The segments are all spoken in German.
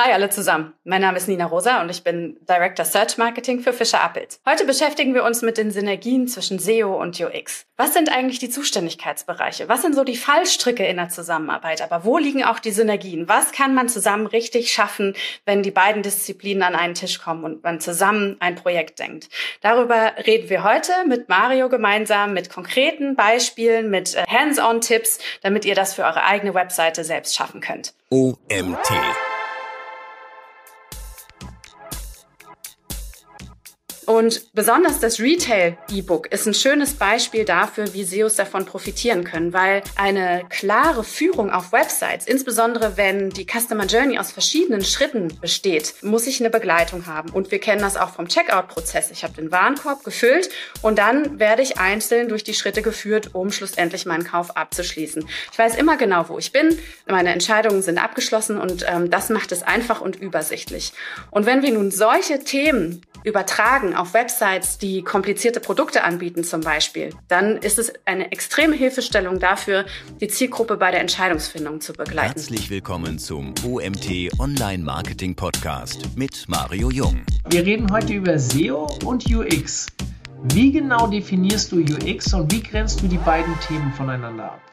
Hi alle zusammen. Mein Name ist Nina Rosa und ich bin Director Search Marketing für Fischer Appelt. Heute beschäftigen wir uns mit den Synergien zwischen SEO und UX. Was sind eigentlich die Zuständigkeitsbereiche? Was sind so die Fallstricke in der Zusammenarbeit? Aber wo liegen auch die Synergien? Was kann man zusammen richtig schaffen, wenn die beiden Disziplinen an einen Tisch kommen und man zusammen ein Projekt denkt? Darüber reden wir heute mit Mario gemeinsam, mit konkreten Beispielen, mit äh, Hands-on-Tipps, damit ihr das für eure eigene Webseite selbst schaffen könnt. OMT Und besonders das Retail-E-Book ist ein schönes Beispiel dafür, wie SEOs davon profitieren können, weil eine klare Führung auf Websites, insbesondere wenn die Customer Journey aus verschiedenen Schritten besteht, muss ich eine Begleitung haben. Und wir kennen das auch vom Checkout-Prozess. Ich habe den Warenkorb gefüllt und dann werde ich einzeln durch die Schritte geführt, um schlussendlich meinen Kauf abzuschließen. Ich weiß immer genau, wo ich bin. Meine Entscheidungen sind abgeschlossen und ähm, das macht es einfach und übersichtlich. Und wenn wir nun solche Themen übertragen auf Websites, die komplizierte Produkte anbieten zum Beispiel, dann ist es eine extreme Hilfestellung dafür, die Zielgruppe bei der Entscheidungsfindung zu begleiten. Herzlich willkommen zum OMT Online Marketing Podcast mit Mario Jung. Wir reden heute über SEO und UX. Wie genau definierst du UX und wie grenzt du die beiden Themen voneinander ab?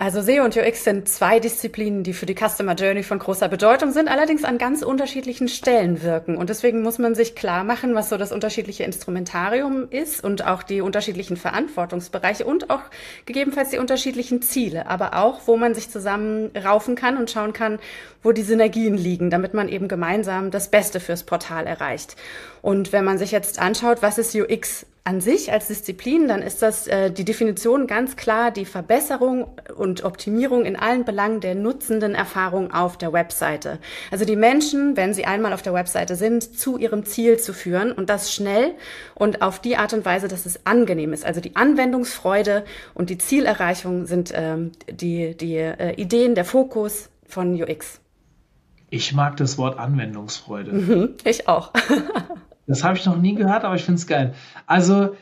Also SEO und UX sind zwei Disziplinen, die für die Customer Journey von großer Bedeutung sind, allerdings an ganz unterschiedlichen Stellen wirken. Und deswegen muss man sich klar machen, was so das unterschiedliche Instrumentarium ist und auch die unterschiedlichen Verantwortungsbereiche und auch gegebenenfalls die unterschiedlichen Ziele, aber auch, wo man sich zusammen raufen kann und schauen kann, wo die Synergien liegen, damit man eben gemeinsam das Beste fürs Portal erreicht. Und wenn man sich jetzt anschaut, was ist UX an sich als Disziplin, dann ist das äh, die Definition ganz klar die Verbesserung und Optimierung in allen Belangen der nutzenden Erfahrung auf der Webseite. Also die Menschen, wenn sie einmal auf der Webseite sind, zu ihrem Ziel zu führen und das schnell und auf die Art und Weise, dass es angenehm ist. Also die Anwendungsfreude und die Zielerreichung sind ähm, die, die äh, Ideen, der Fokus von UX. Ich mag das Wort Anwendungsfreude. Mhm, ich auch. Das habe ich noch nie gehört, aber ich finde es geil. Also,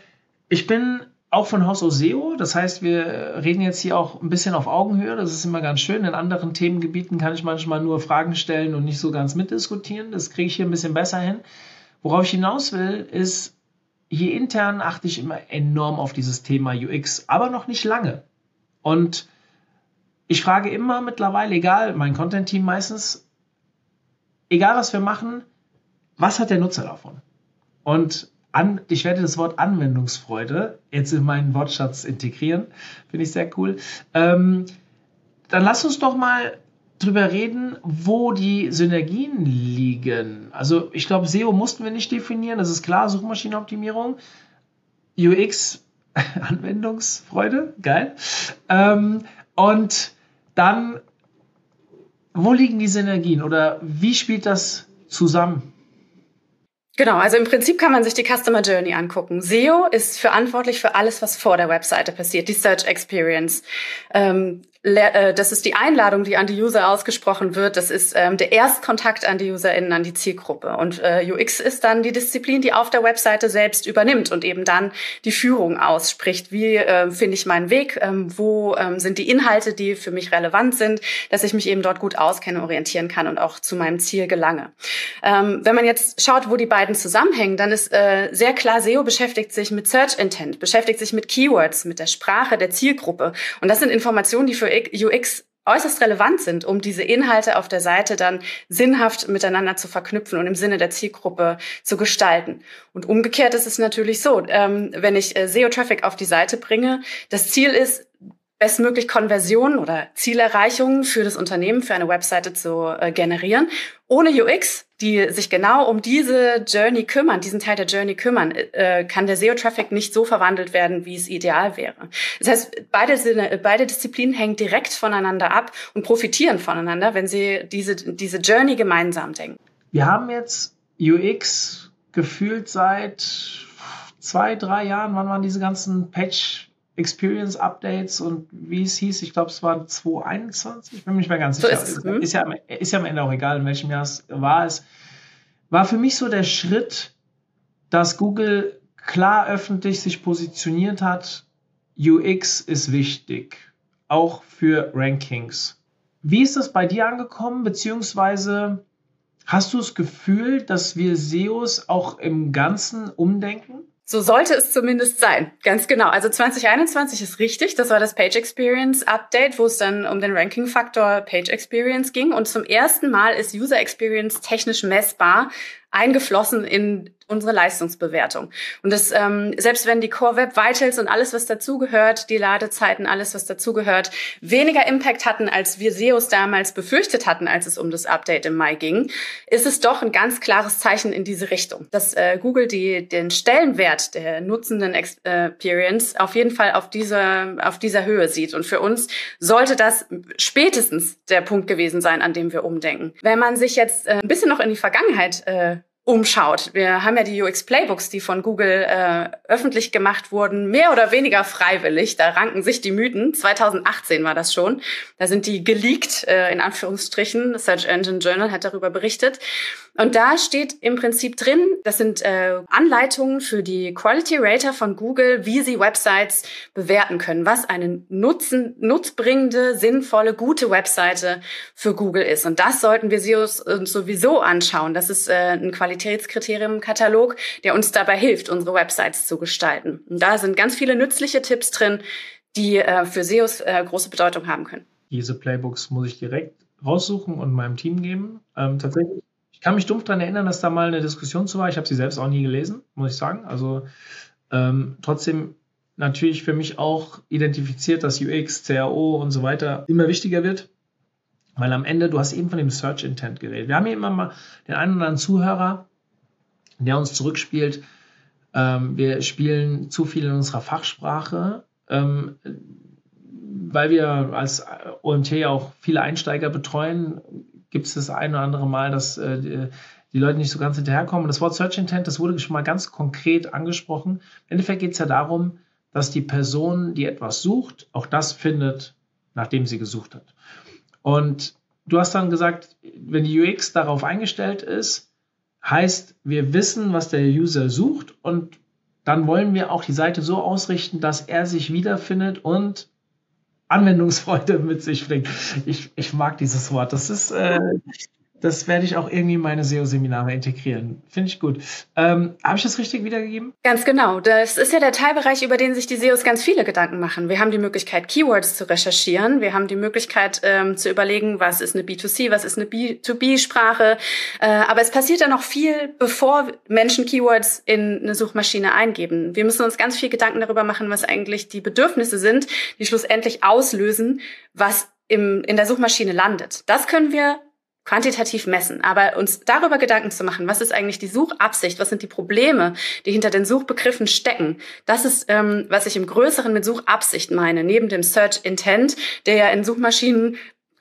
ich bin auch von Haus aus SEO. Das heißt, wir reden jetzt hier auch ein bisschen auf Augenhöhe. Das ist immer ganz schön. In anderen Themengebieten kann ich manchmal nur Fragen stellen und nicht so ganz mitdiskutieren. Das kriege ich hier ein bisschen besser hin. Worauf ich hinaus will, ist, hier intern achte ich immer enorm auf dieses Thema UX, aber noch nicht lange. Und ich frage immer mittlerweile, egal, mein Content-Team meistens, egal was wir machen, was hat der Nutzer davon? Und an, ich werde das Wort Anwendungsfreude jetzt in meinen Wortschatz integrieren. Finde ich sehr cool. Ähm, dann lass uns doch mal drüber reden, wo die Synergien liegen. Also ich glaube, SEO mussten wir nicht definieren, das ist klar, Suchmaschinenoptimierung. UX, Anwendungsfreude, geil. Ähm, und dann, wo liegen die Synergien oder wie spielt das zusammen? Genau, also im Prinzip kann man sich die Customer Journey angucken. SEO ist verantwortlich für alles, was vor der Webseite passiert, die Search Experience. Ähm, äh, das ist die Einladung, die an die User ausgesprochen wird. Das ist ähm, der Erstkontakt an die UserInnen, an die Zielgruppe. Und äh, UX ist dann die Disziplin, die auf der Webseite selbst übernimmt und eben dann die Führung ausspricht. Wie äh, finde ich meinen Weg? Ähm, wo ähm, sind die Inhalte, die für mich relevant sind, dass ich mich eben dort gut auskenne, orientieren kann und auch zu meinem Ziel gelange. Ähm, wenn man jetzt schaut, wo die beiden zusammenhängen, dann ist äh, sehr klar, SEO beschäftigt sich mit Search Intent, beschäftigt sich mit Keywords, mit der Sprache der Zielgruppe. Und das sind Informationen, die für UX äußerst relevant sind, um diese Inhalte auf der Seite dann sinnhaft miteinander zu verknüpfen und im Sinne der Zielgruppe zu gestalten. Und umgekehrt ist es natürlich so, ähm, wenn ich äh, SEO-Traffic auf die Seite bringe, das Ziel ist, bestmöglich Konversionen oder Zielerreichungen für das Unternehmen, für eine Webseite zu äh, generieren. Ohne UX, die sich genau um diese Journey kümmern, diesen Teil der Journey kümmern, äh, kann der SEO-Traffic nicht so verwandelt werden, wie es ideal wäre. Das heißt, beide, beide Disziplinen hängen direkt voneinander ab und profitieren voneinander, wenn sie diese, diese Journey gemeinsam denken. Wir haben jetzt UX gefühlt seit zwei, drei Jahren. Wann waren diese ganzen Patch Experience Updates und wie es hieß, ich glaube, es war 2021, ich bin mir nicht mehr ganz sicher. So ist, ist, ja, ist ja am Ende auch egal, in welchem Jahr es war es. War für mich so der Schritt, dass Google klar öffentlich sich positioniert hat, UX ist wichtig, auch für Rankings. Wie ist das bei dir angekommen, beziehungsweise Hast du das Gefühl, dass wir SEOs auch im Ganzen umdenken? So sollte es zumindest sein. Ganz genau. Also 2021 ist richtig. Das war das Page Experience Update, wo es dann um den Ranking-Faktor Page Experience ging. Und zum ersten Mal ist User Experience technisch messbar eingeflossen in unsere Leistungsbewertung. Und das, ähm, selbst wenn die Core Web Vitals und alles, was dazugehört, die Ladezeiten, alles, was dazugehört, weniger Impact hatten, als wir SEOs damals befürchtet hatten, als es um das Update im Mai ging, ist es doch ein ganz klares Zeichen in diese Richtung, dass äh, Google die, den Stellenwert der nutzenden Experience auf jeden Fall auf dieser, auf dieser Höhe sieht. Und für uns sollte das spätestens der Punkt gewesen sein, an dem wir umdenken. Wenn man sich jetzt äh, ein bisschen noch in die Vergangenheit äh, umschaut. Wir haben ja die UX Playbooks, die von Google äh, öffentlich gemacht wurden, mehr oder weniger freiwillig. Da ranken sich die Mythen. 2018 war das schon. Da sind die geleakt, äh, in Anführungsstrichen. Search Engine Journal hat darüber berichtet. Und da steht im Prinzip drin, das sind äh, Anleitungen für die Quality Rater von Google, wie sie Websites bewerten können, was eine nutzen, nutzbringende, sinnvolle, gute Webseite für Google ist. Und das sollten wir uns sowieso anschauen. Das ist äh, ein Qualitätskriterium-Katalog, der uns dabei hilft, unsere Websites zu gestalten. Und da sind ganz viele nützliche Tipps drin, die äh, für SEOs äh, große Bedeutung haben können. Diese Playbooks muss ich direkt raussuchen und meinem Team geben. Ähm, tatsächlich ich kann mich dumpf daran erinnern, dass da mal eine Diskussion zu war. Ich habe sie selbst auch nie gelesen, muss ich sagen. Also ähm, trotzdem natürlich für mich auch identifiziert, dass UX, CAO und so weiter immer wichtiger wird. Weil am Ende, du hast eben von dem Search Intent geredet. Wir haben hier immer mal den einen oder anderen Zuhörer, der uns zurückspielt. Ähm, wir spielen zu viel in unserer Fachsprache, ähm, weil wir als OMT auch viele Einsteiger betreuen gibt es das ein oder andere Mal, dass äh, die Leute nicht so ganz hinterherkommen. Das Wort Search Intent, das wurde schon mal ganz konkret angesprochen. Im Endeffekt geht es ja darum, dass die Person, die etwas sucht, auch das findet, nachdem sie gesucht hat. Und du hast dann gesagt, wenn die UX darauf eingestellt ist, heißt, wir wissen, was der User sucht und dann wollen wir auch die Seite so ausrichten, dass er sich wiederfindet und Anwendungsfreude mit sich bringt. Ich, ich mag dieses Wort. Das ist, äh, das werde ich auch irgendwie in meine SEO-Seminare integrieren. Finde ich gut. Ähm, Habe ich das richtig wiedergegeben? Ganz genau. Das ist ja der Teilbereich, über den sich die SEOs ganz viele Gedanken machen. Wir haben die Möglichkeit, Keywords zu recherchieren. Wir haben die Möglichkeit ähm, zu überlegen, was ist eine B2C, was ist eine B2B-Sprache. Äh, aber es passiert ja noch viel, bevor Menschen Keywords in eine Suchmaschine eingeben. Wir müssen uns ganz viel Gedanken darüber machen, was eigentlich die Bedürfnisse sind, die schlussendlich auslösen, was im, in der Suchmaschine landet. Das können wir quantitativ messen, aber uns darüber Gedanken zu machen, was ist eigentlich die Suchabsicht, was sind die Probleme, die hinter den Suchbegriffen stecken, das ist, ähm, was ich im Größeren mit Suchabsicht meine, neben dem Search Intent, der ja in Suchmaschinen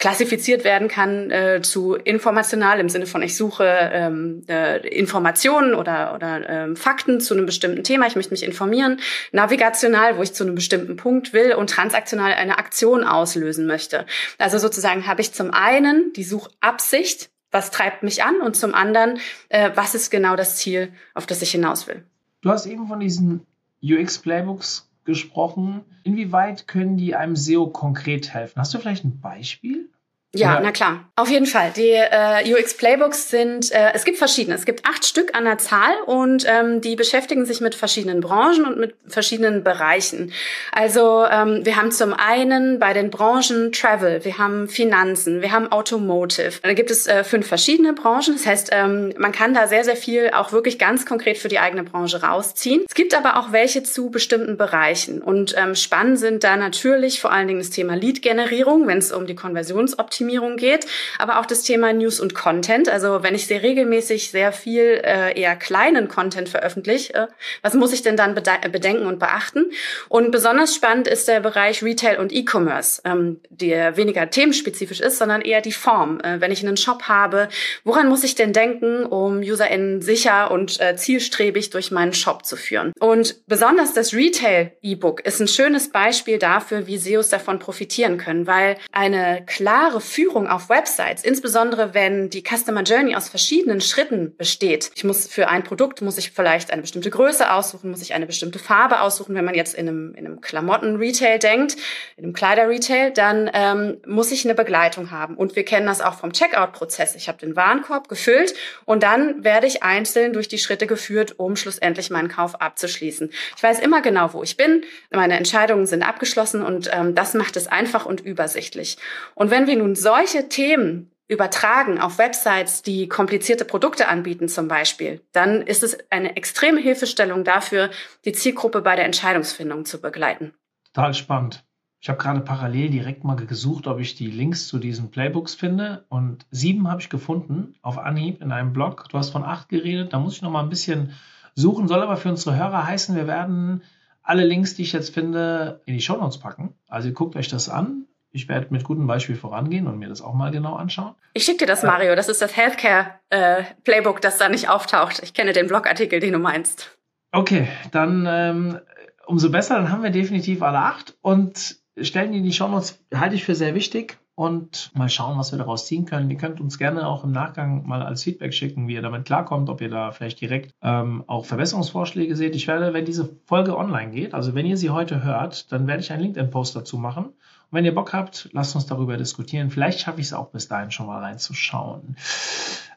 klassifiziert werden kann äh, zu informational im Sinne von ich suche ähm, äh, Informationen oder oder ähm, Fakten zu einem bestimmten Thema, ich möchte mich informieren, navigational, wo ich zu einem bestimmten Punkt will und transaktional eine Aktion auslösen möchte. Also sozusagen habe ich zum einen die Suchabsicht, was treibt mich an und zum anderen, äh, was ist genau das Ziel, auf das ich hinaus will. Du hast eben von diesen UX Playbooks gesprochen. Inwieweit können die einem SEO konkret helfen? Hast du vielleicht ein Beispiel? Ja, na klar. Auf jeden Fall. Die äh, UX Playbooks sind, äh, es gibt verschiedene. Es gibt acht Stück an der Zahl und ähm, die beschäftigen sich mit verschiedenen Branchen und mit verschiedenen Bereichen. Also ähm, wir haben zum einen bei den Branchen Travel, wir haben Finanzen, wir haben Automotive. Da gibt es äh, fünf verschiedene Branchen. Das heißt, ähm, man kann da sehr, sehr viel auch wirklich ganz konkret für die eigene Branche rausziehen. Es gibt aber auch welche zu bestimmten Bereichen. Und ähm, spannend sind da natürlich vor allen Dingen das Thema Lead-Generierung, wenn es um die Konversionsoptimierung Optimierung geht, aber auch das Thema News und Content. Also wenn ich sehr regelmäßig sehr viel äh, eher kleinen Content veröffentliche, äh, was muss ich denn dann bedenken und beachten? Und besonders spannend ist der Bereich Retail und E-Commerce, ähm, der weniger themenspezifisch ist, sondern eher die Form. Äh, wenn ich einen Shop habe, woran muss ich denn denken, um UserInnen sicher und äh, zielstrebig durch meinen Shop zu führen? Und besonders das Retail-E-Book ist ein schönes Beispiel dafür, wie SEOs davon profitieren können, weil eine klare Führung auf Websites, insbesondere wenn die Customer Journey aus verschiedenen Schritten besteht. Ich muss für ein Produkt muss ich vielleicht eine bestimmte Größe aussuchen, muss ich eine bestimmte Farbe aussuchen. Wenn man jetzt in einem, in einem Klamotten-Retail denkt, in einem Kleider-Retail, dann ähm, muss ich eine Begleitung haben. Und wir kennen das auch vom Checkout-Prozess. Ich habe den Warenkorb gefüllt und dann werde ich einzeln durch die Schritte geführt, um schlussendlich meinen Kauf abzuschließen. Ich weiß immer genau, wo ich bin. Meine Entscheidungen sind abgeschlossen und ähm, das macht es einfach und übersichtlich. Und wenn wir nun solche Themen übertragen auf Websites, die komplizierte Produkte anbieten zum Beispiel, dann ist es eine extreme Hilfestellung dafür, die Zielgruppe bei der Entscheidungsfindung zu begleiten. Total spannend. Ich habe gerade parallel direkt mal gesucht, ob ich die Links zu diesen Playbooks finde und sieben habe ich gefunden auf Anhieb in einem Blog. Du hast von acht geredet, da muss ich noch mal ein bisschen suchen, soll aber für unsere Hörer heißen, wir werden alle Links, die ich jetzt finde, in die Show Notes packen. Also guckt euch das an. Ich werde mit gutem Beispiel vorangehen und mir das auch mal genau anschauen. Ich schicke dir das, Mario. Das ist das Healthcare äh, Playbook, das da nicht auftaucht. Ich kenne den Blogartikel, den du meinst. Okay, dann ähm, umso besser. Dann haben wir definitiv alle acht und stellen die in die Shownotes. Halte ich für sehr wichtig und mal schauen, was wir daraus ziehen können. Ihr könnt uns gerne auch im Nachgang mal als Feedback schicken, wie ihr damit klarkommt, ob ihr da vielleicht direkt ähm, auch Verbesserungsvorschläge seht. Ich werde, wenn diese Folge online geht, also wenn ihr sie heute hört, dann werde ich einen LinkedIn-Post dazu machen. Und wenn ihr Bock habt, lasst uns darüber diskutieren. Vielleicht schaffe ich es auch bis dahin schon mal reinzuschauen.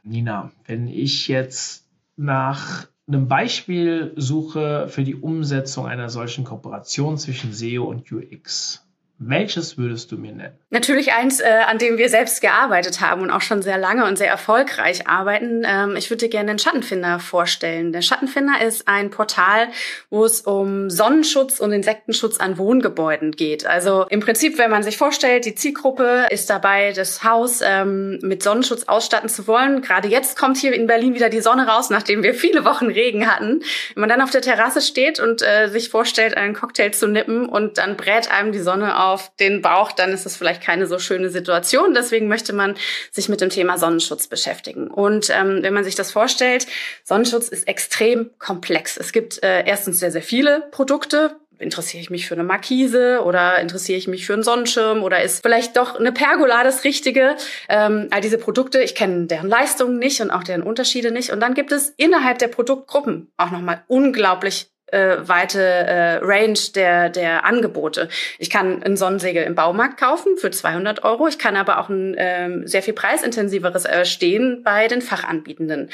Nina, wenn ich jetzt nach einem Beispiel suche für die Umsetzung einer solchen Kooperation zwischen SEO und UX, welches würdest du mir nennen? Natürlich eins, äh, an dem wir selbst gearbeitet haben und auch schon sehr lange und sehr erfolgreich arbeiten. Ähm, ich würde dir gerne den Schattenfinder vorstellen. Der Schattenfinder ist ein Portal, wo es um Sonnenschutz und Insektenschutz an Wohngebäuden geht. Also im Prinzip, wenn man sich vorstellt, die Zielgruppe ist dabei, das Haus ähm, mit Sonnenschutz ausstatten zu wollen. Gerade jetzt kommt hier in Berlin wieder die Sonne raus, nachdem wir viele Wochen Regen hatten. Wenn man dann auf der Terrasse steht und äh, sich vorstellt, einen Cocktail zu nippen und dann brät einem die Sonne auf auf den Bauch, dann ist es vielleicht keine so schöne Situation. Deswegen möchte man sich mit dem Thema Sonnenschutz beschäftigen. Und ähm, wenn man sich das vorstellt, Sonnenschutz ist extrem komplex. Es gibt äh, erstens sehr, sehr viele Produkte, interessiere ich mich für eine Markise oder interessiere ich mich für einen Sonnenschirm oder ist vielleicht doch eine Pergola das Richtige? Ähm, all diese Produkte, ich kenne deren Leistungen nicht und auch deren Unterschiede nicht. Und dann gibt es innerhalb der Produktgruppen auch nochmal unglaublich äh, weite äh, Range der, der Angebote. Ich kann ein Sonnensegel im Baumarkt kaufen für 200 Euro. Ich kann aber auch ein ähm, sehr viel preisintensiveres erstehen bei den Fachanbietenden.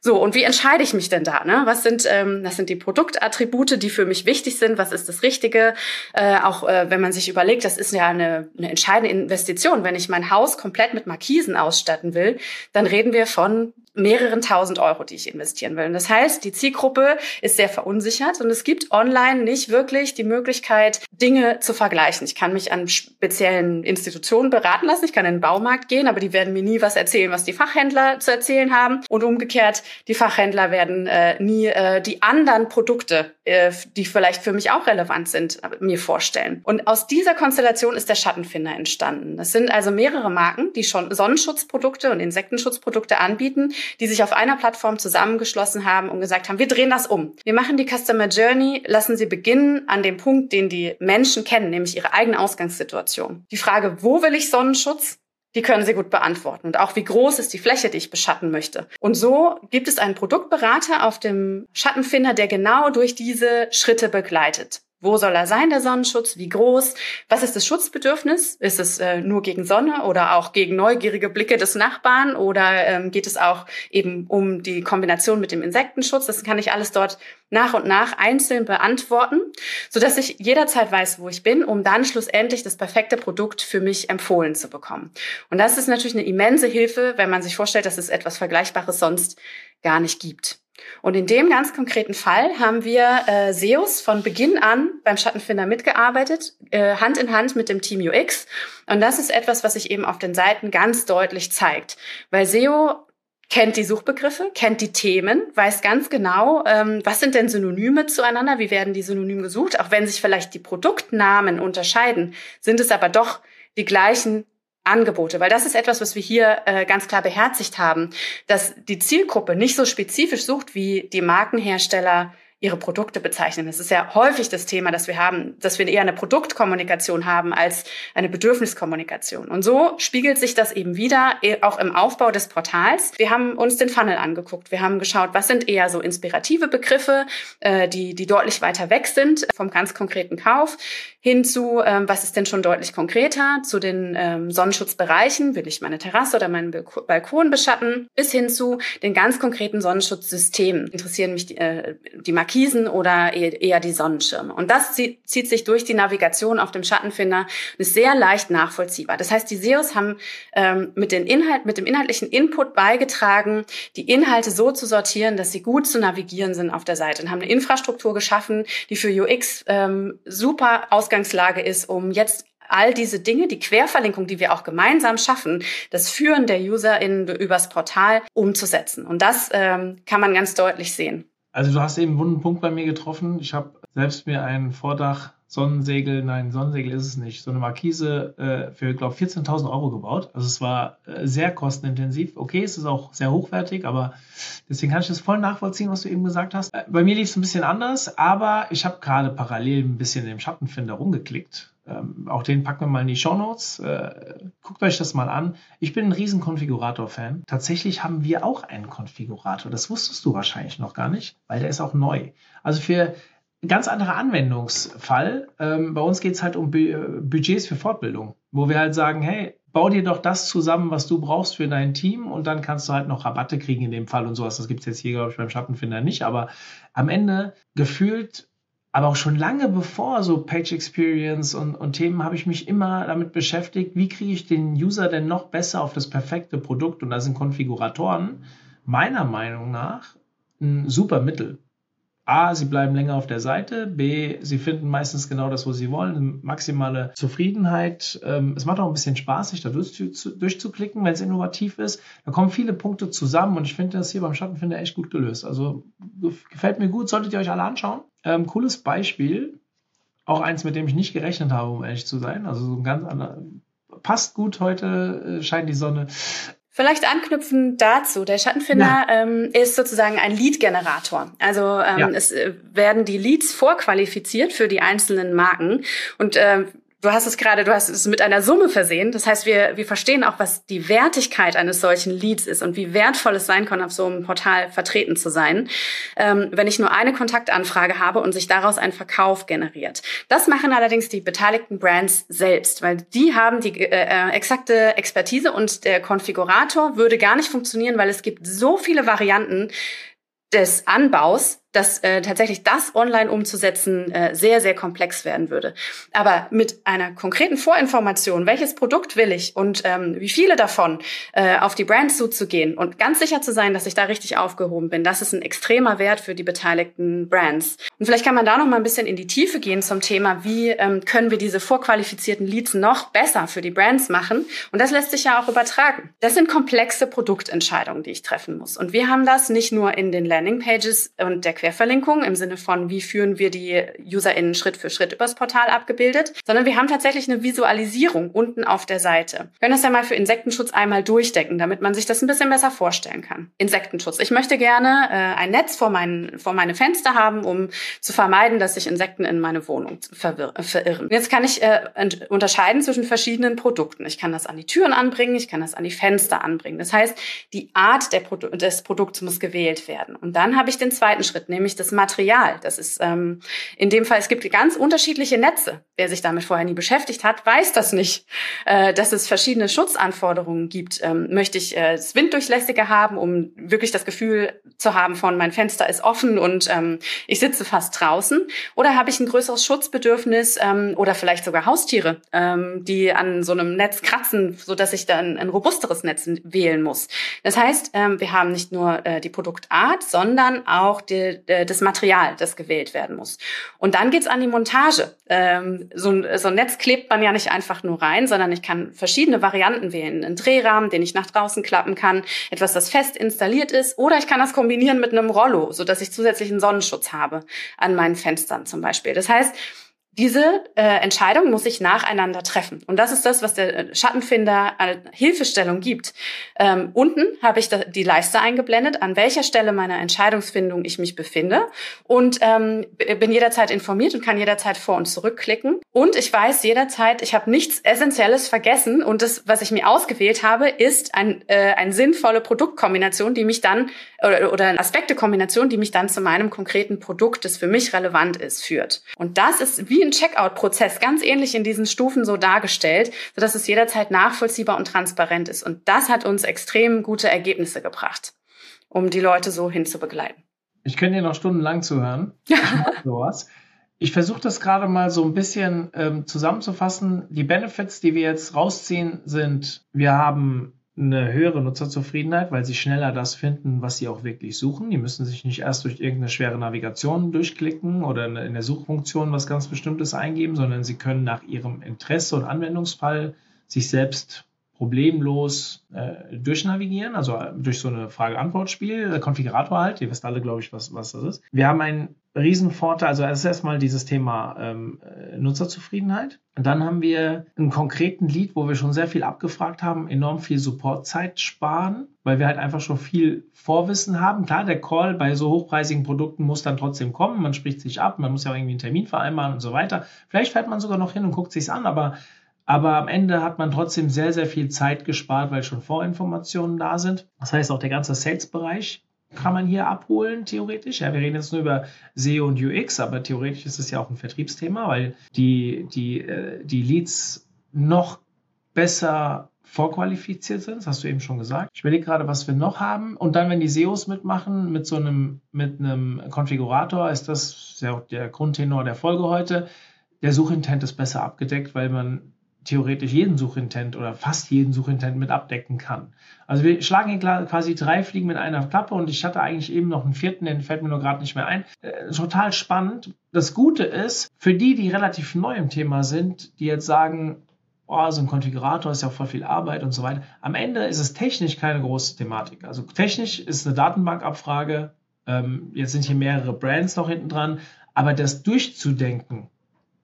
So, und wie entscheide ich mich denn da? Ne? Was sind, ähm, das sind die Produktattribute, die für mich wichtig sind? Was ist das Richtige? Äh, auch äh, wenn man sich überlegt, das ist ja eine, eine entscheidende Investition. Wenn ich mein Haus komplett mit Markisen ausstatten will, dann reden wir von mehreren tausend Euro, die ich investieren will. Und das heißt, die Zielgruppe ist sehr verunsichert und es gibt online nicht wirklich die Möglichkeit, Dinge zu vergleichen. Ich kann mich an speziellen Institutionen beraten lassen, ich kann in den Baumarkt gehen, aber die werden mir nie was erzählen, was die Fachhändler zu erzählen haben. Und umgekehrt, die Fachhändler werden äh, nie äh, die anderen Produkte, äh, die vielleicht für mich auch relevant sind, mir vorstellen. Und aus dieser Konstellation ist der Schattenfinder entstanden. Das sind also mehrere Marken, die schon Sonnenschutzprodukte und Insektenschutzprodukte anbieten, die sich auf einer Plattform zusammengeschlossen haben und gesagt haben, wir drehen das um. Wir machen die Customer Journey, lassen sie beginnen an dem Punkt, den die Menschen kennen, nämlich ihre eigene Ausgangssituation. Die Frage, wo will ich Sonnenschutz? Die können Sie gut beantworten. Und auch wie groß ist die Fläche, die ich beschatten möchte. Und so gibt es einen Produktberater auf dem Schattenfinder, der genau durch diese Schritte begleitet. Wo soll er sein, der Sonnenschutz? Wie groß? Was ist das Schutzbedürfnis? Ist es äh, nur gegen Sonne oder auch gegen neugierige Blicke des Nachbarn? Oder ähm, geht es auch eben um die Kombination mit dem Insektenschutz? Das kann ich alles dort nach und nach einzeln beantworten, sodass ich jederzeit weiß, wo ich bin, um dann schlussendlich das perfekte Produkt für mich empfohlen zu bekommen. Und das ist natürlich eine immense Hilfe, wenn man sich vorstellt, dass es etwas Vergleichbares sonst gar nicht gibt. Und in dem ganz konkreten Fall haben wir äh, SEOs von Beginn an beim Schattenfinder mitgearbeitet, äh, Hand in Hand mit dem Team UX. Und das ist etwas, was sich eben auf den Seiten ganz deutlich zeigt. Weil SEO kennt die Suchbegriffe, kennt die Themen, weiß ganz genau, ähm, was sind denn Synonyme zueinander, wie werden die synonym gesucht. Auch wenn sich vielleicht die Produktnamen unterscheiden, sind es aber doch die gleichen Angebote, weil das ist etwas, was wir hier äh, ganz klar beherzigt haben, dass die Zielgruppe nicht so spezifisch sucht, wie die Markenhersteller ihre Produkte bezeichnen. Das ist ja häufig das Thema, dass wir haben, dass wir eher eine Produktkommunikation haben als eine Bedürfniskommunikation. Und so spiegelt sich das eben wieder eh, auch im Aufbau des Portals. Wir haben uns den Funnel angeguckt. Wir haben geschaut, was sind eher so inspirative Begriffe, äh, die, die deutlich weiter weg sind vom ganz konkreten Kauf hin zu, ähm, was ist denn schon deutlich konkreter, zu den ähm, Sonnenschutzbereichen, will ich meine Terrasse oder meinen Balkon beschatten, bis hin zu den ganz konkreten Sonnenschutzsystemen. Interessieren mich die, äh, die Markisen oder eher die Sonnenschirme. Und das zieht, sich durch die Navigation auf dem Schattenfinder und ist sehr leicht nachvollziehbar. Das heißt, die SEOs haben ähm, mit, den Inhalt, mit dem inhaltlichen Input beigetragen, die Inhalte so zu sortieren, dass sie gut zu navigieren sind auf der Seite und haben eine Infrastruktur geschaffen, die für UX ähm, super Ausgangslage ist, um jetzt all diese Dinge, die Querverlinkung, die wir auch gemeinsam schaffen, das Führen der User in, übers Portal umzusetzen. Und das ähm, kann man ganz deutlich sehen. Also du hast eben einen wunden Punkt bei mir getroffen. Ich habe selbst mir ein Vordach Sonnensegel, nein, Sonnensegel ist es nicht, so eine Markise äh, für, glaube 14.000 Euro gebaut. Also es war äh, sehr kostenintensiv. Okay, es ist auch sehr hochwertig, aber deswegen kann ich das voll nachvollziehen, was du eben gesagt hast. Äh, bei mir lief es ein bisschen anders, aber ich habe gerade parallel ein bisschen im Schattenfinder rumgeklickt. Ähm, auch den packen wir mal in die Show Notes. Äh, guckt euch das mal an. Ich bin ein riesen Konfigurator-Fan. Tatsächlich haben wir auch einen Konfigurator. Das wusstest du wahrscheinlich noch gar nicht, weil der ist auch neu. Also für ganz anderer Anwendungsfall. Ähm, bei uns geht es halt um Bu äh, Budgets für Fortbildung, wo wir halt sagen, hey, bau dir doch das zusammen, was du brauchst für dein Team und dann kannst du halt noch Rabatte kriegen in dem Fall und sowas. Das gibt es jetzt hier, glaube ich, beim Schattenfinder nicht, aber am Ende gefühlt, aber auch schon lange bevor so Page Experience und, und Themen, habe ich mich immer damit beschäftigt, wie kriege ich den User denn noch besser auf das perfekte Produkt und da sind Konfiguratoren meiner Meinung nach ein super Mittel. A, sie bleiben länger auf der Seite. B, sie finden meistens genau das, was sie wollen. Maximale Zufriedenheit. Ähm, es macht auch ein bisschen Spaß, sich da durchzuklicken, wenn es innovativ ist. Da kommen viele Punkte zusammen und ich finde das hier beim Schattenfinder echt gut gelöst. Also gefällt mir gut, solltet ihr euch alle anschauen. Ähm, cooles Beispiel. Auch eins, mit dem ich nicht gerechnet habe, um ehrlich zu sein. Also so ein ganz anderer, passt gut heute, äh, scheint die Sonne. Vielleicht anknüpfen dazu. Der Schattenfinder ja. ähm, ist sozusagen ein Lead-Generator. Also ähm, ja. es äh, werden die Leads vorqualifiziert für die einzelnen Marken. Und ähm, Du hast es gerade, du hast es mit einer Summe versehen. Das heißt, wir, wir verstehen auch, was die Wertigkeit eines solchen Leads ist und wie wertvoll es sein kann, auf so einem Portal vertreten zu sein, ähm, wenn ich nur eine Kontaktanfrage habe und sich daraus ein Verkauf generiert. Das machen allerdings die beteiligten Brands selbst, weil die haben die äh, äh exakte Expertise und der Konfigurator würde gar nicht funktionieren, weil es gibt so viele Varianten des Anbaus, dass äh, tatsächlich das online umzusetzen äh, sehr, sehr komplex werden würde. Aber mit einer konkreten Vorinformation, welches Produkt will ich und ähm, wie viele davon äh, auf die Brand zuzugehen und ganz sicher zu sein, dass ich da richtig aufgehoben bin, das ist ein extremer Wert für die beteiligten Brands. Und vielleicht kann man da noch mal ein bisschen in die Tiefe gehen zum Thema, wie ähm, können wir diese vorqualifizierten Leads noch besser für die Brands machen. Und das lässt sich ja auch übertragen. Das sind komplexe Produktentscheidungen, die ich treffen muss. Und wir haben das nicht nur in den Landingpages und der Querverlinkung im Sinne von, wie führen wir die UserInnen Schritt für Schritt übers Portal abgebildet, sondern wir haben tatsächlich eine Visualisierung unten auf der Seite. Wir können das ja mal für Insektenschutz einmal durchdecken, damit man sich das ein bisschen besser vorstellen kann. Insektenschutz. Ich möchte gerne äh, ein Netz vor, mein, vor meine Fenster haben, um zu vermeiden, dass sich Insekten in meine Wohnung verirren. Jetzt kann ich äh, unterscheiden zwischen verschiedenen Produkten. Ich kann das an die Türen anbringen, ich kann das an die Fenster anbringen. Das heißt, die Art Produ des Produkts muss gewählt werden. Und dann habe ich den zweiten Schritt nämlich das Material. Das ist ähm, in dem Fall, es gibt ganz unterschiedliche Netze. Wer sich damit vorher nie beschäftigt hat, weiß das nicht, äh, dass es verschiedene Schutzanforderungen gibt. Ähm, möchte ich äh, es winddurchlässiger haben, um wirklich das Gefühl zu haben von mein Fenster ist offen und ähm, ich sitze fast draußen? Oder habe ich ein größeres Schutzbedürfnis ähm, oder vielleicht sogar Haustiere, ähm, die an so einem Netz kratzen, so dass ich dann ein robusteres Netz wählen muss? Das heißt, ähm, wir haben nicht nur äh, die Produktart, sondern auch die, das Material, das gewählt werden muss. Und dann geht's an die Montage. Ähm, so, ein, so ein Netz klebt man ja nicht einfach nur rein, sondern ich kann verschiedene Varianten wählen. Einen Drehrahmen, den ich nach draußen klappen kann, etwas, das fest installiert ist, oder ich kann das kombinieren mit einem Rollo, so dass ich zusätzlichen Sonnenschutz habe an meinen Fenstern zum Beispiel. Das heißt, diese äh, Entscheidung muss ich nacheinander treffen. Und das ist das, was der äh, Schattenfinder als Hilfestellung gibt. Ähm, unten habe ich die Leiste eingeblendet, an welcher Stelle meiner Entscheidungsfindung ich mich befinde und ähm, bin jederzeit informiert und kann jederzeit vor und zurückklicken. Und ich weiß jederzeit, ich habe nichts Essentielles vergessen und das, was ich mir ausgewählt habe, ist ein, äh, eine sinnvolle Produktkombination, die mich dann oder, oder eine Aspektekombination, die mich dann zu meinem konkreten Produkt, das für mich relevant ist, führt. Und das ist wie ein Checkout-Prozess, ganz ähnlich in diesen Stufen so dargestellt, sodass es jederzeit nachvollziehbar und transparent ist. Und das hat uns extrem gute Ergebnisse gebracht, um die Leute so hinzubegleiten. Ich könnte dir noch stundenlang zuhören. sowas. Ich versuche das gerade mal so ein bisschen ähm, zusammenzufassen. Die Benefits, die wir jetzt rausziehen, sind, wir haben eine höhere Nutzerzufriedenheit, weil sie schneller das finden, was sie auch wirklich suchen. Die müssen sich nicht erst durch irgendeine schwere Navigation durchklicken oder in der Suchfunktion was ganz Bestimmtes eingeben, sondern sie können nach ihrem Interesse und Anwendungsfall sich selbst problemlos äh, durchnavigieren, also äh, durch so eine Frage-Antwort-Spiel, äh, Konfigurator halt, ihr wisst alle, glaube ich, was, was das ist. Wir haben einen Riesenvorteil, also es ist erstmal dieses Thema ähm, äh, Nutzerzufriedenheit. Und dann haben wir einen konkreten Lead, wo wir schon sehr viel abgefragt haben, enorm viel Supportzeit sparen, weil wir halt einfach schon viel Vorwissen haben. Klar, der Call bei so hochpreisigen Produkten muss dann trotzdem kommen, man spricht sich ab, man muss ja auch irgendwie einen Termin vereinbaren und so weiter. Vielleicht fährt man sogar noch hin und guckt sich's an, aber aber am Ende hat man trotzdem sehr, sehr viel Zeit gespart, weil schon Vorinformationen da sind. Das heißt, auch der ganze Sales-Bereich kann man hier abholen, theoretisch. Ja, wir reden jetzt nur über SEO und UX, aber theoretisch ist es ja auch ein Vertriebsthema, weil die, die, äh, die Leads noch besser vorqualifiziert sind. Das hast du eben schon gesagt. Ich überlege gerade, was wir noch haben. Und dann, wenn die SEOs mitmachen mit so einem, mit einem Konfigurator, ist das ja auch der Grundtenor der Folge heute. Der Suchintent ist besser abgedeckt, weil man theoretisch jeden Suchintent oder fast jeden Suchintent mit abdecken kann. Also wir schlagen hier quasi drei Fliegen mit einer Klappe und ich hatte eigentlich eben noch einen vierten, den fällt mir nur gerade nicht mehr ein. Äh, total spannend. Das Gute ist, für die, die relativ neu im Thema sind, die jetzt sagen, oh, so ein Konfigurator ist ja voll viel Arbeit und so weiter. Am Ende ist es technisch keine große Thematik. Also technisch ist eine Datenbankabfrage, ähm, jetzt sind hier mehrere Brands noch hinten dran, aber das durchzudenken,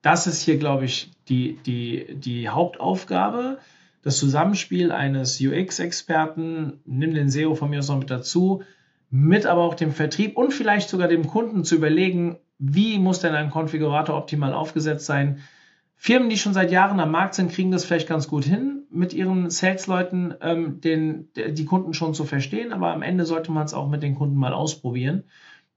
das ist hier, glaube ich, die, die, die Hauptaufgabe. Das Zusammenspiel eines UX-Experten, nimm den SEO von mir aus noch mit dazu, mit aber auch dem Vertrieb und vielleicht sogar dem Kunden zu überlegen, wie muss denn ein Konfigurator optimal aufgesetzt sein. Firmen, die schon seit Jahren am Markt sind, kriegen das vielleicht ganz gut hin, mit ihren Sales-Leuten ähm, den, die Kunden schon zu verstehen, aber am Ende sollte man es auch mit den Kunden mal ausprobieren.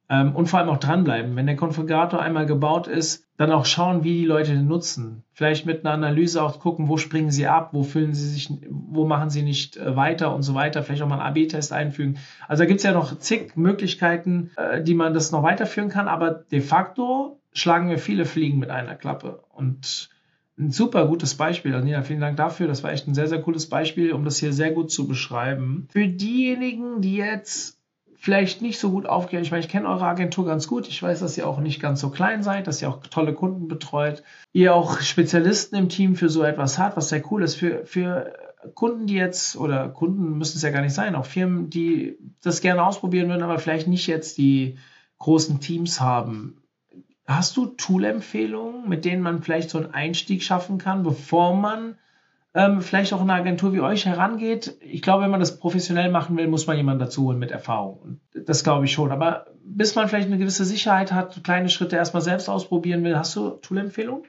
Ähm, und vor allem auch dranbleiben. Wenn der Konfigurator einmal gebaut ist, dann auch schauen, wie die Leute den nutzen. Vielleicht mit einer Analyse auch gucken, wo springen sie ab, wo fühlen sie sich, wo machen sie nicht äh, weiter und so weiter. Vielleicht auch mal einen AB-Test einfügen. Also da gibt es ja noch zig Möglichkeiten, äh, die man das noch weiterführen kann. Aber de facto schlagen wir viele Fliegen mit einer Klappe. Und ein super gutes Beispiel. Also Nina, vielen Dank dafür. Das war echt ein sehr, sehr cooles Beispiel, um das hier sehr gut zu beschreiben. Für diejenigen, die jetzt vielleicht nicht so gut aufgehen. Ich meine, ich kenne eure Agentur ganz gut. Ich weiß, dass ihr auch nicht ganz so klein seid, dass ihr auch tolle Kunden betreut. Ihr auch Spezialisten im Team für so etwas habt, was sehr cool ist. Für, für Kunden, die jetzt, oder Kunden müssen es ja gar nicht sein, auch Firmen, die das gerne ausprobieren würden, aber vielleicht nicht jetzt die großen Teams haben. Hast du Tool-Empfehlungen, mit denen man vielleicht so einen Einstieg schaffen kann, bevor man ähm, vielleicht auch eine Agentur wie euch herangeht. Ich glaube, wenn man das professionell machen will, muss man jemanden dazu holen mit Erfahrung. Das glaube ich schon. Aber bis man vielleicht eine gewisse Sicherheit hat, kleine Schritte erstmal selbst ausprobieren will, hast du Tool-Empfehlungen?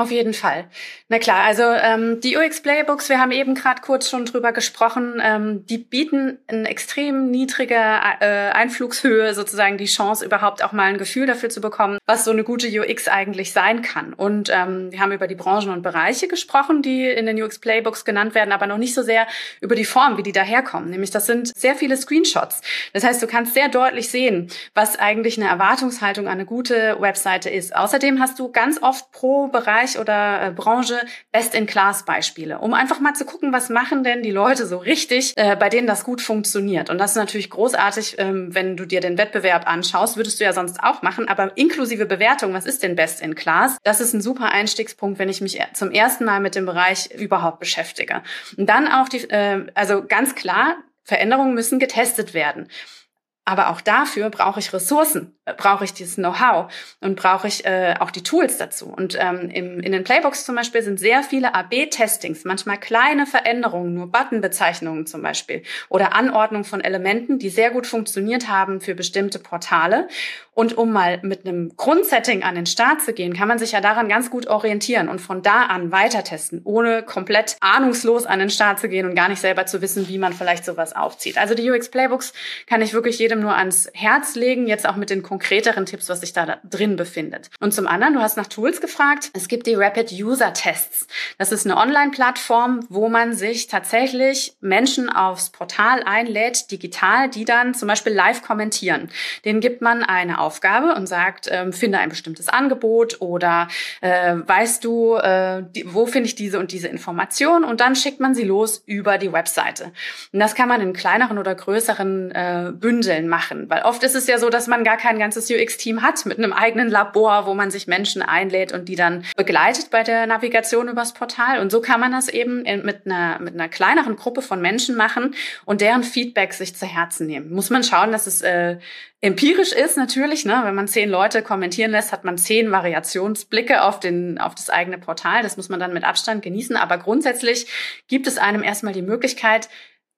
Auf jeden Fall. Na klar, also ähm, die UX Playbooks, wir haben eben gerade kurz schon drüber gesprochen, ähm, die bieten eine extrem niedrige äh, Einflugshöhe, sozusagen die Chance, überhaupt auch mal ein Gefühl dafür zu bekommen, was so eine gute UX eigentlich sein kann. Und ähm, wir haben über die Branchen und Bereiche gesprochen, die in den UX Playbooks genannt werden, aber noch nicht so sehr über die Form, wie die daherkommen. Nämlich das sind sehr viele Screenshots. Das heißt, du kannst sehr deutlich sehen, was eigentlich eine Erwartungshaltung an eine gute Webseite ist. Außerdem hast du ganz oft pro Bereich Bereich oder äh, Branche Best-in-Class-Beispiele, um einfach mal zu gucken, was machen denn die Leute so richtig, äh, bei denen das gut funktioniert. Und das ist natürlich großartig, ähm, wenn du dir den Wettbewerb anschaust, würdest du ja sonst auch machen, aber inklusive Bewertung, was ist denn Best-in-Class? Das ist ein super Einstiegspunkt, wenn ich mich zum ersten Mal mit dem Bereich überhaupt beschäftige. Und dann auch die, äh, also ganz klar, Veränderungen müssen getestet werden. Aber auch dafür brauche ich Ressourcen, äh, brauche ich dieses Know-how und brauche ich äh, auch die Tools dazu. Und ähm, im, in den Playbooks zum Beispiel sind sehr viele AB-Testings, manchmal kleine Veränderungen, nur Buttonbezeichnungen zum Beispiel oder Anordnung von Elementen, die sehr gut funktioniert haben für bestimmte Portale. Und um mal mit einem Grundsetting an den Start zu gehen, kann man sich ja daran ganz gut orientieren und von da an weiter testen, ohne komplett ahnungslos an den Start zu gehen und gar nicht selber zu wissen, wie man vielleicht sowas aufzieht. Also die UX Playbooks kann ich wirklich jedem nur ans Herz legen, jetzt auch mit den konkreteren Tipps, was sich da drin befindet. Und zum anderen, du hast nach Tools gefragt. Es gibt die Rapid User Tests. Das ist eine Online-Plattform, wo man sich tatsächlich Menschen aufs Portal einlädt, digital, die dann zum Beispiel live kommentieren. Denen gibt man eine Aufgabe und sagt, ähm, finde ein bestimmtes Angebot oder äh, weißt du, äh, die, wo finde ich diese und diese Information und dann schickt man sie los über die Webseite. Und das kann man in kleineren oder größeren äh, Bündeln machen, weil oft ist es ja so, dass man gar kein ganzes UX-Team hat mit einem eigenen Labor, wo man sich Menschen einlädt und die dann begleitet bei der Navigation übers Portal. Und so kann man das eben in, mit einer mit einer kleineren Gruppe von Menschen machen und deren Feedback sich zu Herzen nehmen. Muss man schauen, dass es äh, empirisch ist natürlich, ne, wenn man zehn Leute kommentieren lässt, hat man zehn Variationsblicke auf den auf das eigene Portal. Das muss man dann mit Abstand genießen. Aber grundsätzlich gibt es einem erstmal die Möglichkeit,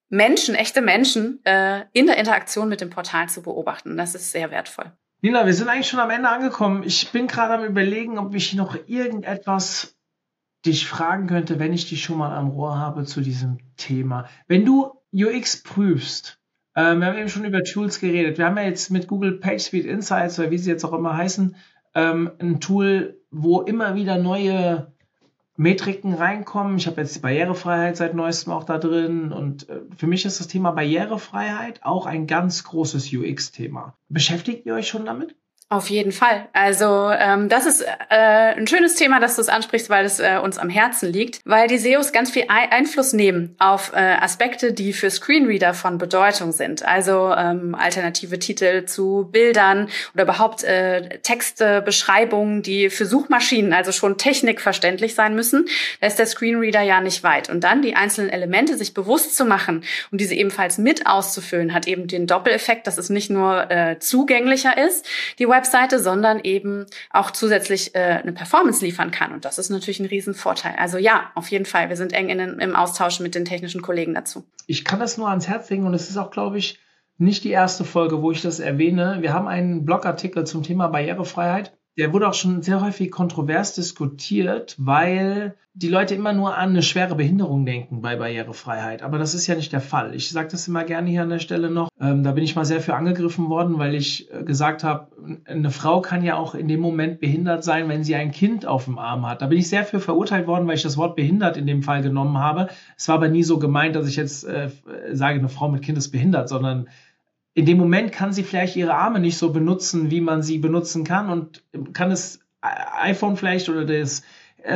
Menschen, echte Menschen, äh, in der Interaktion mit dem Portal zu beobachten. Das ist sehr wertvoll. Nina, wir sind eigentlich schon am Ende angekommen. Ich bin gerade am überlegen, ob ich noch irgendetwas dich fragen könnte, wenn ich dich schon mal am Rohr habe zu diesem Thema. Wenn du UX prüfst, ähm, wir haben eben schon über Tools geredet. Wir haben ja jetzt mit Google PageSpeed Insights oder wie sie jetzt auch immer heißen, ähm, ein Tool, wo immer wieder neue Metriken reinkommen. Ich habe jetzt die Barrierefreiheit seit neuestem auch da drin und äh, für mich ist das Thema Barrierefreiheit auch ein ganz großes UX-Thema. Beschäftigt ihr euch schon damit? Auf jeden Fall. Also ähm, das ist äh, ein schönes Thema, dass du es ansprichst, weil es äh, uns am Herzen liegt, weil die SEOs ganz viel Einfluss nehmen auf äh, Aspekte, die für Screenreader von Bedeutung sind. Also ähm, alternative Titel zu Bildern oder überhaupt äh, Texte, Beschreibungen, die für Suchmaschinen also schon technikverständlich sein müssen. Da ist der Screenreader ja nicht weit. Und dann die einzelnen Elemente sich bewusst zu machen und diese ebenfalls mit auszufüllen, hat eben den Doppeleffekt, dass es nicht nur äh, zugänglicher ist, die Web Webseite, sondern eben auch zusätzlich äh, eine Performance liefern kann. Und das ist natürlich ein Riesenvorteil. Also ja, auf jeden Fall. Wir sind eng in, im Austausch mit den technischen Kollegen dazu. Ich kann das nur ans Herz legen und es ist auch, glaube ich, nicht die erste Folge, wo ich das erwähne. Wir haben einen Blogartikel zum Thema Barrierefreiheit der wurde auch schon sehr häufig kontrovers diskutiert, weil die Leute immer nur an eine schwere Behinderung denken bei Barrierefreiheit. Aber das ist ja nicht der Fall. Ich sage das immer gerne hier an der Stelle noch. Ähm, da bin ich mal sehr für angegriffen worden, weil ich äh, gesagt habe, eine Frau kann ja auch in dem Moment behindert sein, wenn sie ein Kind auf dem Arm hat. Da bin ich sehr für verurteilt worden, weil ich das Wort behindert in dem Fall genommen habe. Es war aber nie so gemeint, dass ich jetzt äh, sage, eine Frau mit Kind ist behindert, sondern in dem Moment kann sie vielleicht ihre Arme nicht so benutzen, wie man sie benutzen kann und kann das iPhone vielleicht oder das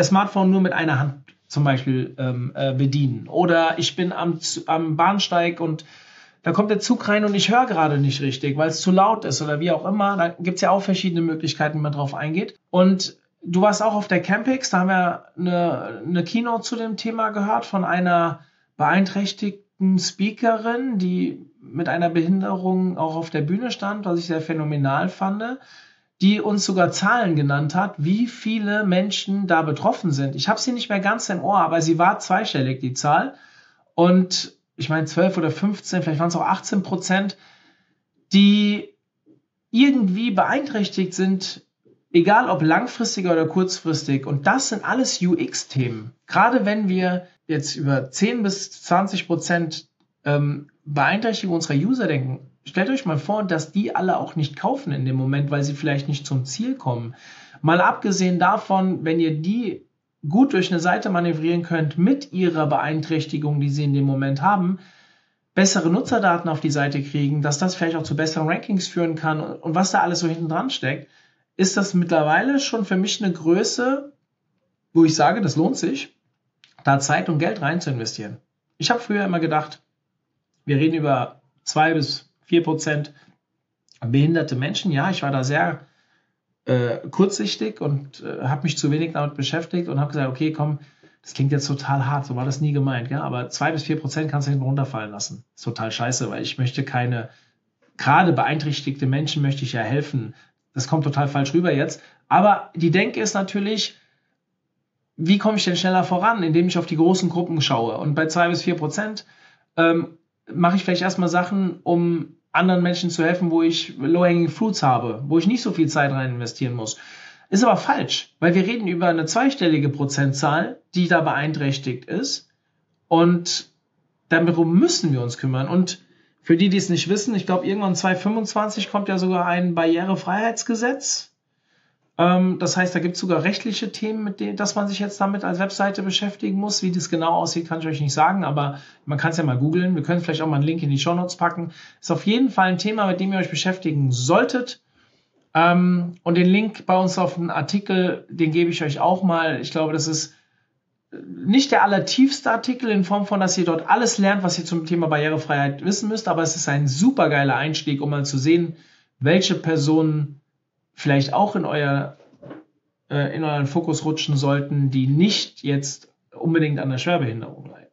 Smartphone nur mit einer Hand zum Beispiel ähm, äh, bedienen. Oder ich bin am, am Bahnsteig und da kommt der Zug rein und ich höre gerade nicht richtig, weil es zu laut ist oder wie auch immer. Da gibt es ja auch verschiedene Möglichkeiten, wie man drauf eingeht. Und du warst auch auf der Campix, da haben wir eine, eine Keynote zu dem Thema gehört von einer beeinträchtigten Speakerin, die mit einer Behinderung auch auf der Bühne stand, was ich sehr phänomenal fand, die uns sogar Zahlen genannt hat, wie viele Menschen da betroffen sind. Ich habe sie nicht mehr ganz im Ohr, aber sie war zweistellig, die Zahl. Und ich meine 12 oder 15, vielleicht waren es auch 18 Prozent, die irgendwie beeinträchtigt sind, egal ob langfristig oder kurzfristig. Und das sind alles UX-Themen. Gerade wenn wir jetzt über 10 bis 20 Prozent ähm, Beeinträchtigung unserer User denken, stellt euch mal vor, dass die alle auch nicht kaufen in dem Moment, weil sie vielleicht nicht zum Ziel kommen. Mal abgesehen davon, wenn ihr die gut durch eine Seite manövrieren könnt mit ihrer Beeinträchtigung, die sie in dem Moment haben, bessere Nutzerdaten auf die Seite kriegen, dass das vielleicht auch zu besseren Rankings führen kann und was da alles so hinten dran steckt, ist das mittlerweile schon für mich eine Größe, wo ich sage, das lohnt sich, da Zeit und Geld rein zu investieren. Ich habe früher immer gedacht, wir reden über zwei bis vier Prozent behinderte Menschen. Ja, ich war da sehr äh, kurzsichtig und äh, habe mich zu wenig damit beschäftigt und habe gesagt, okay, komm, das klingt jetzt total hart, so war das nie gemeint, ja? aber zwei bis vier Prozent kannst du hinten runterfallen lassen. ist total scheiße, weil ich möchte keine gerade beeinträchtigte Menschen möchte ich ja helfen. Das kommt total falsch rüber jetzt. Aber die Denke ist natürlich, wie komme ich denn schneller voran, indem ich auf die großen Gruppen schaue. Und bei zwei bis vier Prozent ähm, mache ich vielleicht erstmal Sachen, um anderen Menschen zu helfen, wo ich low-hanging fruits habe, wo ich nicht so viel Zeit rein investieren muss. Ist aber falsch, weil wir reden über eine zweistellige Prozentzahl, die da beeinträchtigt ist. Und darum müssen wir uns kümmern. Und für die, die es nicht wissen, ich glaube, irgendwann 2025 kommt ja sogar ein Barrierefreiheitsgesetz. Ähm, das heißt, da gibt es sogar rechtliche Themen, mit denen, dass man sich jetzt damit als Webseite beschäftigen muss. Wie das genau aussieht, kann ich euch nicht sagen, aber man kann es ja mal googeln. Wir können vielleicht auch mal einen Link in die Show Notes packen. Ist auf jeden Fall ein Thema, mit dem ihr euch beschäftigen solltet. Ähm, und den Link bei uns auf den Artikel, den gebe ich euch auch mal. Ich glaube, das ist nicht der allertiefste Artikel in Form von, dass ihr dort alles lernt, was ihr zum Thema Barrierefreiheit wissen müsst, aber es ist ein super geiler Einstieg, um mal zu sehen, welche Personen vielleicht auch in euer äh, in euren Fokus rutschen sollten, die nicht jetzt unbedingt an der Schwerbehinderung leiden.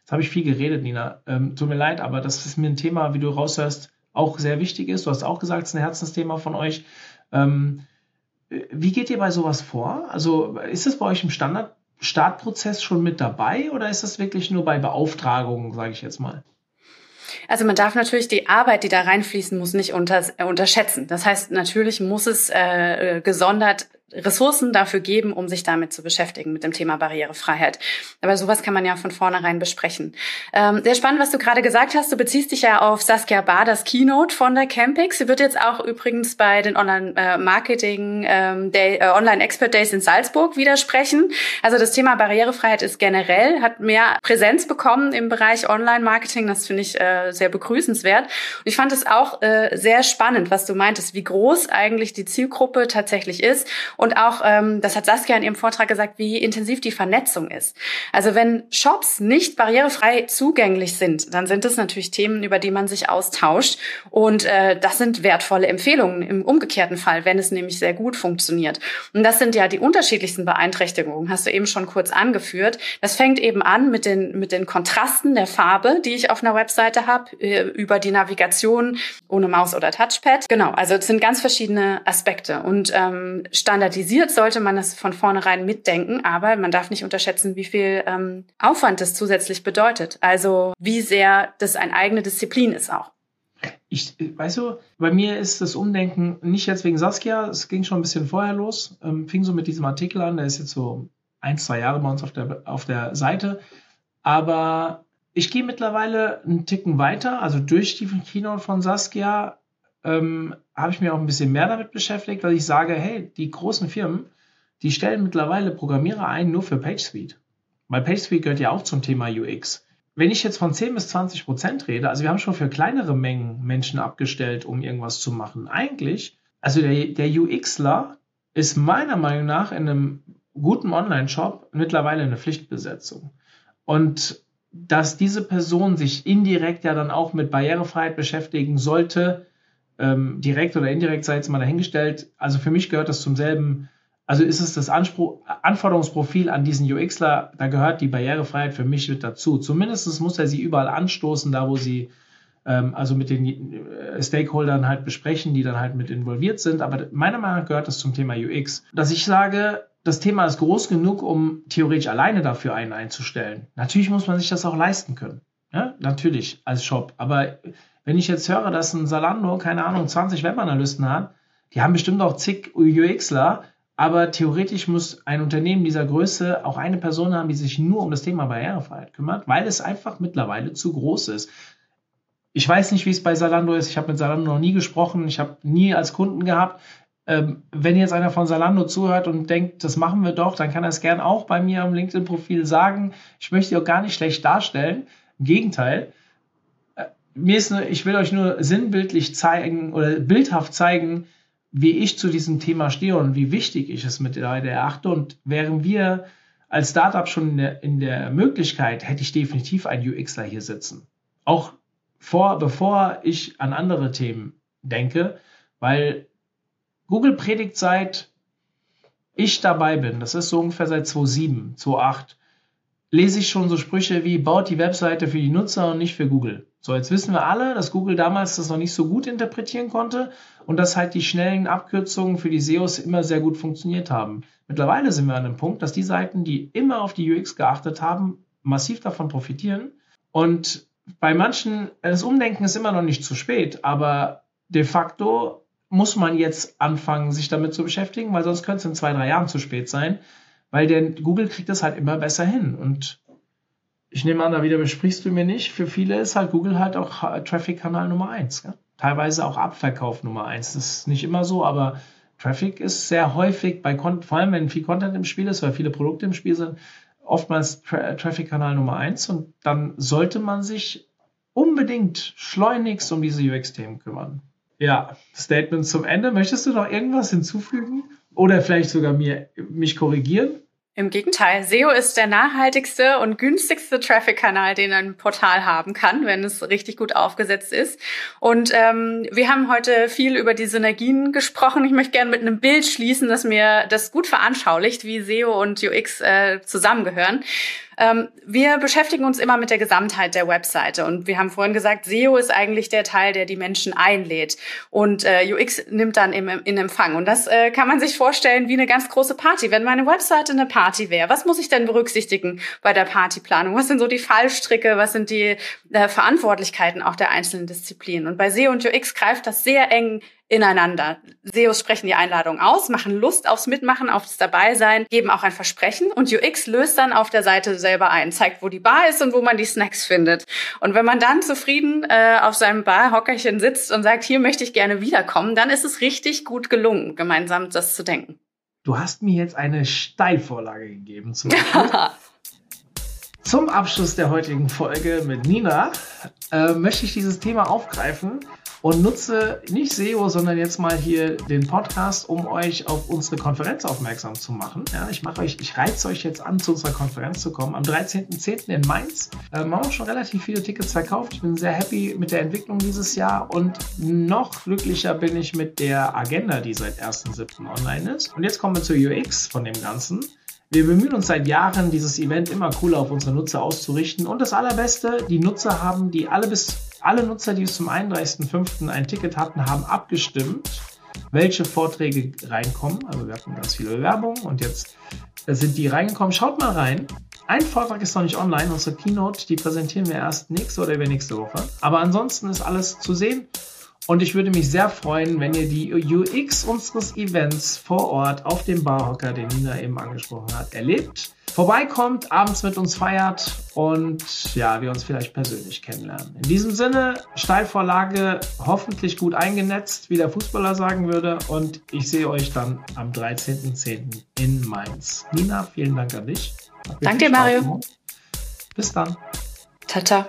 Jetzt habe ich viel geredet, Nina. Ähm, tut mir leid, aber das ist mir ein Thema, wie du raushörst, auch sehr wichtig ist. Du hast auch gesagt, es ist ein Herzensthema von euch. Ähm, wie geht ihr bei sowas vor? Also ist es bei euch im Standard Startprozess schon mit dabei oder ist das wirklich nur bei Beauftragungen, sage ich jetzt mal? Also man darf natürlich die Arbeit, die da reinfließen muss, nicht unter, äh, unterschätzen. Das heißt, natürlich muss es äh, gesondert Ressourcen dafür geben, um sich damit zu beschäftigen, mit dem Thema Barrierefreiheit. Aber sowas kann man ja von vornherein besprechen. Ähm, sehr spannend, was du gerade gesagt hast. Du beziehst dich ja auf Saskia Baders Keynote von der Campix. Sie wird jetzt auch übrigens bei den Online-Marketing, ähm, Day, äh, Online-Expert Days in Salzburg widersprechen. Also das Thema Barrierefreiheit ist generell, hat mehr Präsenz bekommen im Bereich Online-Marketing. Das finde ich äh, sehr begrüßenswert. Und ich fand es auch äh, sehr spannend, was du meintest, wie groß eigentlich die Zielgruppe tatsächlich ist und auch, ähm, das hat Saskia in ihrem Vortrag gesagt, wie intensiv die Vernetzung ist. Also wenn Shops nicht barrierefrei zugänglich sind, dann sind das natürlich Themen, über die man sich austauscht. Und äh, das sind wertvolle Empfehlungen im umgekehrten Fall, wenn es nämlich sehr gut funktioniert. Und das sind ja die unterschiedlichsten Beeinträchtigungen, hast du eben schon kurz angeführt. Das fängt eben an mit den, mit den Kontrasten der Farbe, die ich auf einer Webseite habe, äh, über die Navigation ohne Maus oder Touchpad. Genau, also es sind ganz verschiedene Aspekte. Und ähm, Standard standardisiert sollte man das von vornherein mitdenken, aber man darf nicht unterschätzen, wie viel ähm, Aufwand das zusätzlich bedeutet. Also wie sehr das eine eigene Disziplin ist auch. Ich, weißt du, bei mir ist das Umdenken nicht jetzt wegen Saskia, es ging schon ein bisschen vorher los, ähm, fing so mit diesem Artikel an, der ist jetzt so ein, zwei Jahre bei uns auf der, auf der Seite, aber ich gehe mittlerweile einen Ticken weiter, also durch die Keynote von Saskia ähm, habe ich mich auch ein bisschen mehr damit beschäftigt, weil ich sage, hey, die großen Firmen, die stellen mittlerweile Programmierer ein nur für PageSuite. Weil PageSuite gehört ja auch zum Thema UX. Wenn ich jetzt von 10 bis 20 Prozent rede, also wir haben schon für kleinere Mengen Menschen abgestellt, um irgendwas zu machen. Eigentlich, also der, der UXler ist meiner Meinung nach in einem guten Online-Shop mittlerweile eine Pflichtbesetzung. Und dass diese Person sich indirekt ja dann auch mit Barrierefreiheit beschäftigen sollte, ähm, direkt oder indirekt sei jetzt mal dahingestellt. Also für mich gehört das zum selben, also ist es das Anspruch, Anforderungsprofil an diesen UXler, da gehört die Barrierefreiheit für mich mit dazu. Zumindest muss er sie überall anstoßen, da wo sie ähm, also mit den äh, Stakeholdern halt besprechen, die dann halt mit involviert sind. Aber meiner Meinung nach gehört das zum Thema UX. Dass ich sage, das Thema ist groß genug, um theoretisch alleine dafür einen einzustellen. Natürlich muss man sich das auch leisten können. Ja, natürlich als Shop. Aber wenn ich jetzt höre, dass ein Salando, keine Ahnung, 20 Webanalysten hat, die haben bestimmt auch zig UXler, aber theoretisch muss ein Unternehmen dieser Größe auch eine Person haben, die sich nur um das Thema Barrierefreiheit kümmert, weil es einfach mittlerweile zu groß ist. Ich weiß nicht, wie es bei Salando ist. Ich habe mit Salando noch nie gesprochen. Ich habe nie als Kunden gehabt. Ähm, wenn jetzt einer von Salando zuhört und denkt, das machen wir doch, dann kann er es gern auch bei mir am LinkedIn-Profil sagen. Ich möchte auch gar nicht schlecht darstellen. Im Gegenteil mir ist nur, ich will euch nur sinnbildlich zeigen oder bildhaft zeigen, wie ich zu diesem Thema stehe und wie wichtig ich es mit der erachte. Und wären wir als Startup schon in der, in der Möglichkeit, hätte ich definitiv einen UXler hier sitzen. Auch vor, bevor ich an andere Themen denke, weil Google predigt seit ich dabei bin, das ist so ungefähr seit 2007, 2008, lese ich schon so Sprüche wie, baut die Webseite für die Nutzer und nicht für Google. So, jetzt wissen wir alle, dass Google damals das noch nicht so gut interpretieren konnte und dass halt die schnellen Abkürzungen für die SEOs immer sehr gut funktioniert haben. Mittlerweile sind wir an dem Punkt, dass die Seiten, die immer auf die UX geachtet haben, massiv davon profitieren. Und bei manchen, das Umdenken ist immer noch nicht zu spät, aber de facto muss man jetzt anfangen, sich damit zu beschäftigen, weil sonst könnte es in zwei, drei Jahren zu spät sein, weil denn Google kriegt das halt immer besser hin. Und ich nehme an, da widersprichst du mir nicht. Für viele ist halt Google halt auch Traffic-Kanal Nummer eins. Gell? Teilweise auch Abverkauf Nummer eins. Das ist nicht immer so, aber Traffic ist sehr häufig bei, vor allem wenn viel Content im Spiel ist, weil viele Produkte im Spiel sind, oftmals Tra Traffic-Kanal Nummer eins und dann sollte man sich unbedingt schleunigst um diese UX-Themen kümmern. Ja, Statement zum Ende. Möchtest du noch irgendwas hinzufügen? Oder vielleicht sogar mir, mich korrigieren? Im Gegenteil, SEO ist der nachhaltigste und günstigste Traffic-Kanal, den ein Portal haben kann, wenn es richtig gut aufgesetzt ist. Und ähm, wir haben heute viel über die Synergien gesprochen. Ich möchte gerne mit einem Bild schließen, das mir das gut veranschaulicht, wie SEO und UX äh, zusammengehören. Ähm, wir beschäftigen uns immer mit der Gesamtheit der Webseite und wir haben vorhin gesagt, SEO ist eigentlich der Teil, der die Menschen einlädt und äh, UX nimmt dann im, in Empfang. Und das äh, kann man sich vorstellen wie eine ganz große Party. Wenn meine Webseite eine Party wäre, was muss ich denn berücksichtigen bei der Partyplanung? Was sind so die Fallstricke? Was sind die äh, Verantwortlichkeiten auch der einzelnen Disziplinen? Und bei SEO und UX greift das sehr eng ineinander. SEOs sprechen die Einladung aus, machen Lust aufs Mitmachen, aufs Dabeisein, geben auch ein Versprechen und UX löst dann auf der Seite selber ein, zeigt, wo die Bar ist und wo man die Snacks findet. Und wenn man dann zufrieden äh, auf seinem Barhockerchen sitzt und sagt, hier möchte ich gerne wiederkommen, dann ist es richtig gut gelungen, gemeinsam das zu denken. Du hast mir jetzt eine Steilvorlage gegeben zum Abschluss. zum Abschluss der heutigen Folge mit Nina äh, möchte ich dieses Thema aufgreifen und nutze nicht SEO, sondern jetzt mal hier den Podcast, um euch auf unsere Konferenz aufmerksam zu machen. Ja, ich mache euch, ich reize euch jetzt an, zu unserer Konferenz zu kommen. Am 13.10. in Mainz ähm, haben wir schon relativ viele Tickets verkauft. Ich bin sehr happy mit der Entwicklung dieses Jahr und noch glücklicher bin ich mit der Agenda, die seit 1.7. online ist. Und jetzt kommen wir zur UX von dem Ganzen. Wir bemühen uns seit Jahren, dieses Event immer cooler auf unsere Nutzer auszurichten. Und das Allerbeste, die Nutzer haben, die alle bis alle Nutzer, die bis zum 31.05. ein Ticket hatten, haben abgestimmt, welche Vorträge reinkommen. Also wir hatten ganz viele Bewerbungen und jetzt sind die reingekommen. Schaut mal rein. Ein Vortrag ist noch nicht online. Unsere Keynote, die präsentieren wir erst nächste oder übernächste Woche. Aber ansonsten ist alles zu sehen. Und ich würde mich sehr freuen, wenn ihr die UX unseres Events vor Ort auf dem Barhocker, den Nina eben angesprochen hat, erlebt. Vorbeikommt, abends mit uns feiert und ja, wir uns vielleicht persönlich kennenlernen. In diesem Sinne, Steilvorlage hoffentlich gut eingenetzt, wie der Fußballer sagen würde. Und ich sehe euch dann am 13.10. in Mainz. Nina, vielen Dank an dich. Danke dir, Mario. Bis dann. Tata.